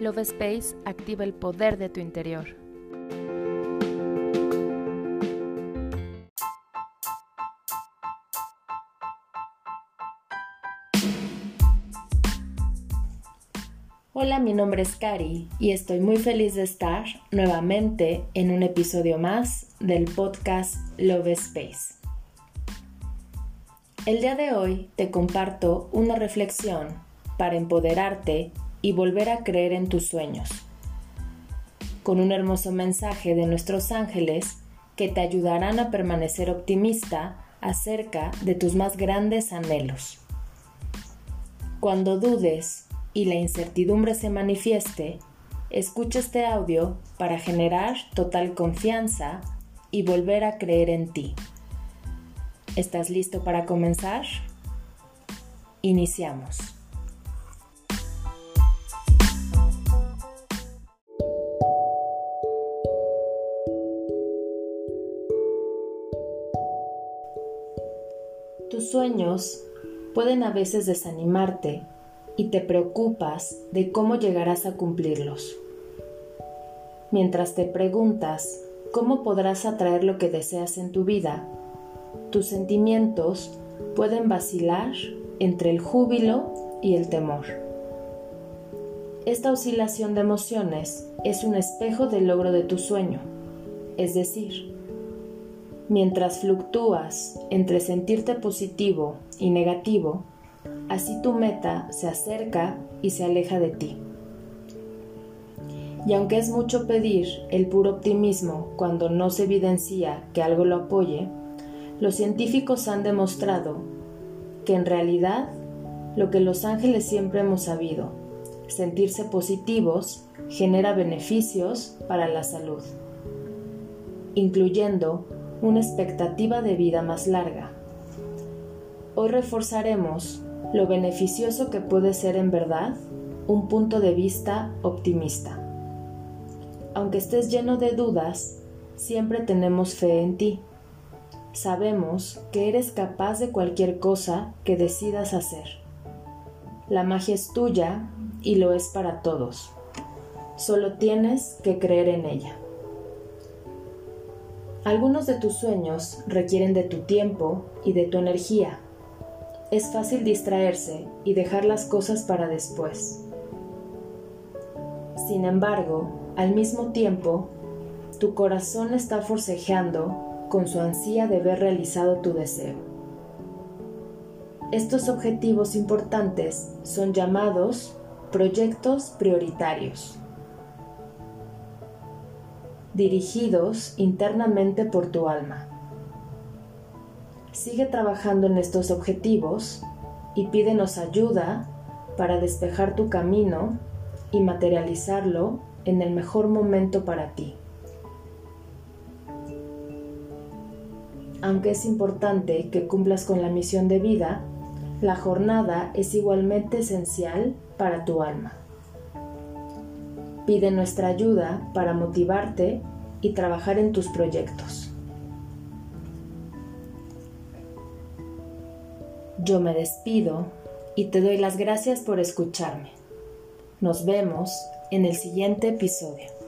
Love Space activa el poder de tu interior. Hola, mi nombre es Cari y estoy muy feliz de estar nuevamente en un episodio más del podcast Love Space. El día de hoy te comparto una reflexión para empoderarte y volver a creer en tus sueños. Con un hermoso mensaje de nuestros ángeles que te ayudarán a permanecer optimista acerca de tus más grandes anhelos. Cuando dudes y la incertidumbre se manifieste, escucha este audio para generar total confianza y volver a creer en ti. ¿Estás listo para comenzar? Iniciamos. Tus sueños pueden a veces desanimarte y te preocupas de cómo llegarás a cumplirlos. Mientras te preguntas cómo podrás atraer lo que deseas en tu vida, tus sentimientos pueden vacilar entre el júbilo y el temor. Esta oscilación de emociones es un espejo del logro de tu sueño, es decir, Mientras fluctúas entre sentirte positivo y negativo, así tu meta se acerca y se aleja de ti. Y aunque es mucho pedir el puro optimismo cuando no se evidencia que algo lo apoye, los científicos han demostrado que en realidad lo que los ángeles siempre hemos sabido, sentirse positivos genera beneficios para la salud, incluyendo una expectativa de vida más larga. Hoy reforzaremos lo beneficioso que puede ser en verdad un punto de vista optimista. Aunque estés lleno de dudas, siempre tenemos fe en ti. Sabemos que eres capaz de cualquier cosa que decidas hacer. La magia es tuya y lo es para todos. Solo tienes que creer en ella. Algunos de tus sueños requieren de tu tiempo y de tu energía. Es fácil distraerse y dejar las cosas para después. Sin embargo, al mismo tiempo, tu corazón está forcejeando con su ansia de ver realizado tu deseo. Estos objetivos importantes son llamados proyectos prioritarios dirigidos internamente por tu alma. Sigue trabajando en estos objetivos y pídenos ayuda para despejar tu camino y materializarlo en el mejor momento para ti. Aunque es importante que cumplas con la misión de vida, la jornada es igualmente esencial para tu alma. Pide nuestra ayuda para motivarte y trabajar en tus proyectos. Yo me despido y te doy las gracias por escucharme. Nos vemos en el siguiente episodio.